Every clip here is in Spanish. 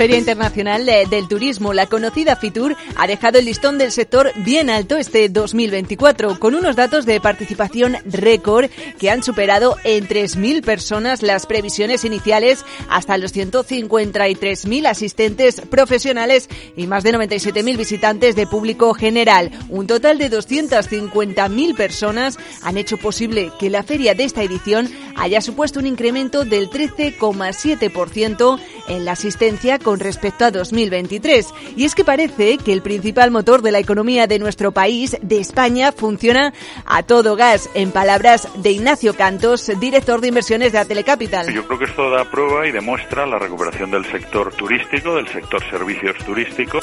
Feria Internacional del Turismo, la conocida FITUR, ha dejado el listón del sector bien alto este 2024, con unos datos de participación récord que han superado en 3.000 personas las previsiones iniciales hasta los 153.000 asistentes profesionales y más de 97.000 visitantes de público general. Un total de 250.000 personas han hecho posible que la feria de esta edición haya supuesto un incremento del 13,7% en la asistencia con respecto a 2023. Y es que parece que el principal motor de la economía de nuestro país, de España, funciona a todo gas, en palabras de Ignacio Cantos, director de inversiones de Atelecapital. Yo creo que esto da prueba y demuestra la recuperación del sector turístico, del sector servicios turísticos.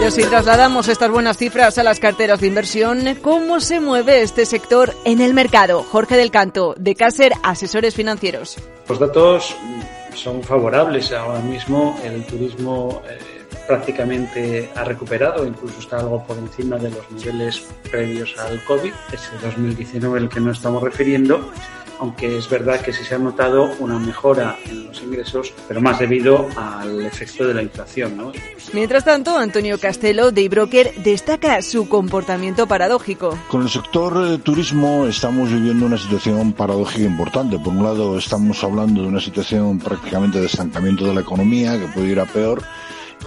Pero si trasladamos estas buenas cifras a las carteras de inversión, ¿cómo se mueve este sector en el mercado? Jorge del Canto, de Caser Asesores Financieros. Los datos son favorables. Ahora mismo el turismo eh, prácticamente ha recuperado, incluso está algo por encima de los niveles previos al COVID, ese 2019 el que nos estamos refiriendo aunque es verdad que sí se ha notado una mejora en los ingresos, pero más debido al efecto de la inflación. ¿no? Mientras tanto, Antonio Castelo, de iBroker, destaca su comportamiento paradójico. Con el sector eh, turismo estamos viviendo una situación paradójica importante. Por un lado, estamos hablando de una situación prácticamente de estancamiento de la economía, que puede ir a peor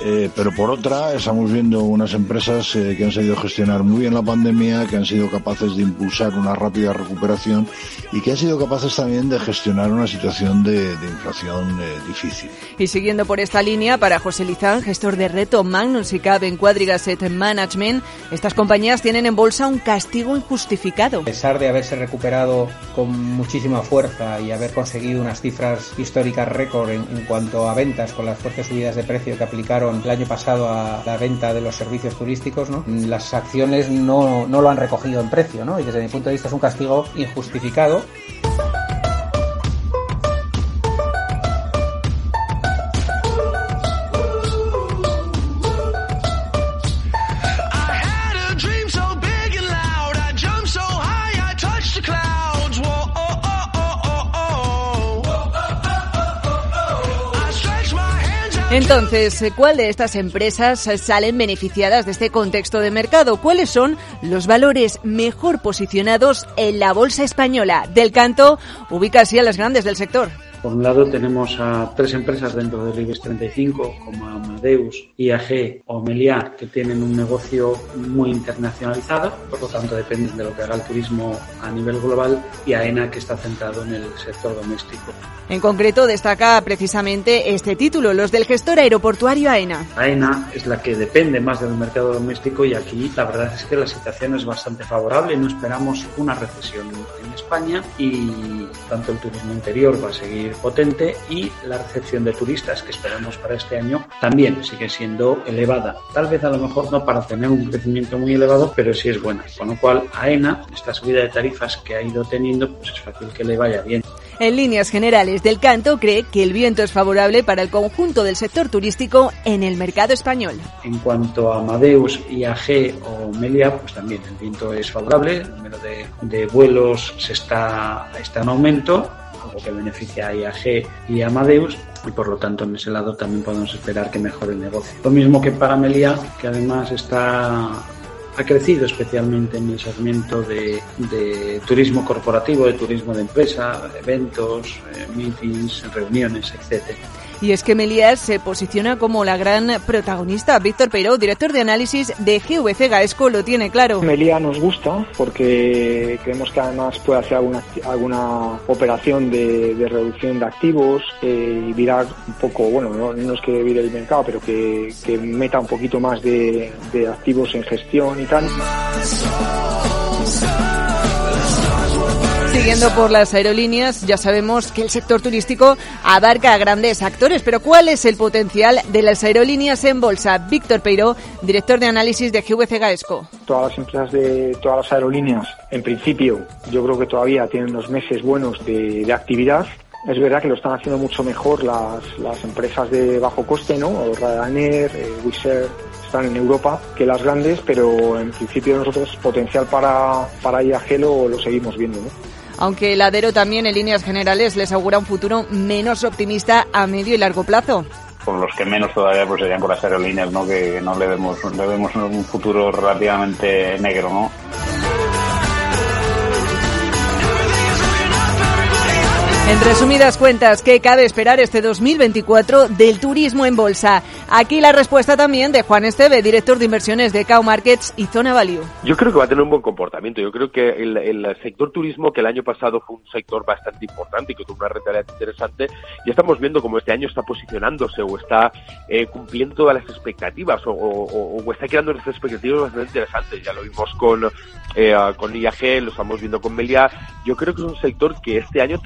eh, pero por otra, estamos viendo unas empresas eh, que han sabido gestionar muy bien la pandemia, que han sido capaces de impulsar una rápida recuperación y que han sido capaces también de gestionar una situación de, inflación eh, difícil. Y siguiendo por esta línea, para José Lizán, gestor de reto Magnus y CAB en Quadrigasset Management, estas compañías tienen en bolsa un castigo injustificado. A pesar de haberse recuperado con muchísima fuerza y haber conseguido unas cifras históricas récord en cuanto a ventas con las fuertes subidas de precio que aplicaron el año pasado a la venta de los servicios turísticos, ¿no? las acciones no, no lo han recogido en precio, ¿no? y desde mi punto de vista es un castigo injustificado. Entonces, ¿cuál de estas empresas salen beneficiadas de este contexto de mercado? ¿Cuáles son los valores mejor posicionados en la bolsa española? Del canto ubica así a las grandes del sector. Por un lado tenemos a tres empresas dentro del IBEX 35 como Amadeus, IAG o Meliá que tienen un negocio muy internacionalizado, por lo tanto dependen de lo que haga el turismo a nivel global y AENA que está centrado en el sector doméstico. En concreto destaca precisamente este título, los del gestor aeroportuario AENA. AENA es la que depende más del mercado doméstico y aquí la verdad es que la situación es bastante favorable, no esperamos una recesión en España y tanto el turismo interior va a seguir potente y la recepción de turistas que esperamos para este año también sigue siendo elevada. Tal vez a lo mejor no para tener un crecimiento muy elevado, pero sí es buena. Con lo cual, AENA, esta subida de tarifas que ha ido teniendo, pues es fácil que le vaya bien. En líneas generales del canto, cree que el viento es favorable para el conjunto del sector turístico en el mercado español. En cuanto a Amadeus, IAG o Melia, pues también el viento es favorable, el número de, de vuelos se está, está en aumento algo que beneficia a IAG y a Amadeus y por lo tanto en ese lado también podemos esperar que mejore el negocio. Lo mismo que para Melia, que además está ha crecido especialmente en el segmento de, de turismo corporativo, de turismo de empresa, eventos, eh, meetings, reuniones, etcétera. Y es que Melias se posiciona como la gran protagonista. Víctor Peiro, director de análisis de GVC Gaesco, lo tiene claro. Meliá nos gusta porque creemos que además puede hacer alguna, alguna operación de, reducción de activos eh, y virar un poco, bueno, no, es que vire el mercado, pero que, que meta un poquito más de, de activos en gestión Siguiendo por las aerolíneas, ya sabemos que el sector turístico abarca a grandes actores, pero ¿cuál es el potencial de las aerolíneas en bolsa? Víctor Peiro, director de análisis de GVC Gaesco. Todas las empresas de todas las aerolíneas, en principio, yo creo que todavía tienen unos meses buenos de, actividad. Es verdad que lo están haciendo mucho mejor las, las empresas de bajo coste, ¿no? Ryanair, eh, Wizz Air, están en Europa que las grandes, pero en principio nosotros potencial para, para IAG lo, lo seguimos viendo, ¿no? aunque el Adero también en líneas generales les augura un futuro menos optimista a medio y largo plazo con los que menos todavía pues serían con las aerolíneas, ¿no? Que no le vemos, le vemos un futuro relativamente negro, ¿no? En resumidas cuentas, ¿qué cabe esperar este 2024 del turismo en bolsa? Aquí la respuesta también de Juan Esteve, director de inversiones de Cow Markets y Zona Value. Yo creo que va a tener un buen comportamiento. Yo creo que el, sector turismo, que el año pasado fue un sector bastante importante y que tuvo una rentabilidad interesante, ya estamos viendo cómo este año está posicionándose o está eh, cumpliendo todas las expectativas o, está creando unas expectativas bastante interesantes. Ya lo vimos con, eh, con IAG, lo estamos viendo con Melia. Yo creo que es un sector que este año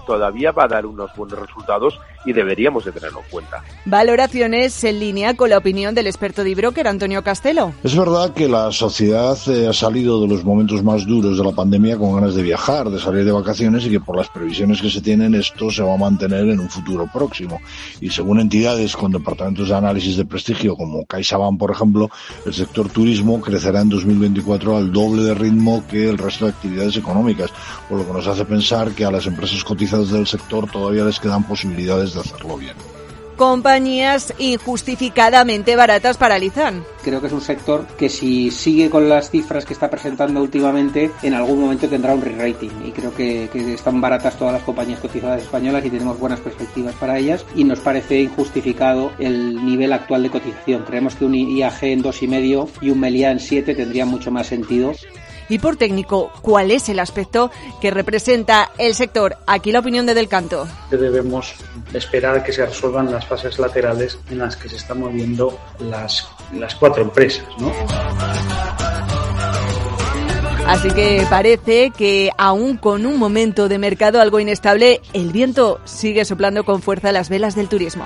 todavía todavía va a dar unos buenos resultados y deberíamos de tenerlo en cuenta. Valoraciones en línea con la opinión del experto de broker Antonio Castelo. Es verdad que la sociedad eh, ha salido de los momentos más duros de la pandemia con ganas de viajar, de salir de vacaciones y que por las previsiones que se tienen esto se va a mantener en un futuro próximo. Y según entidades con departamentos de análisis de prestigio como CaixaBank, por ejemplo, el sector turismo crecerá en 2024 al doble de ritmo que el resto de actividades económicas, por lo que nos hace pensar que a las empresas cotizadas del sector todavía les quedan posibilidades de hacerlo bien. Compañías injustificadamente baratas paralizan. Creo que es un sector que si sigue con las cifras que está presentando últimamente, en algún momento tendrá un re-rating. Y creo que, que, están baratas todas las compañías cotizadas españolas y tenemos buenas perspectivas para ellas. Y nos parece injustificado el nivel actual de cotización. Creemos que un IAG en 2,5 y un Meliá en 7 tendría mucho más sentido y por técnico cuál es el aspecto que representa el sector. Aquí la opinión de Del Canto. Debemos esperar que se resuelvan las fases laterales en las que se están moviendo las, las cuatro empresas. ¿no? Así que parece que aún con un momento de mercado algo inestable, el viento sigue soplando con fuerza las velas del turismo.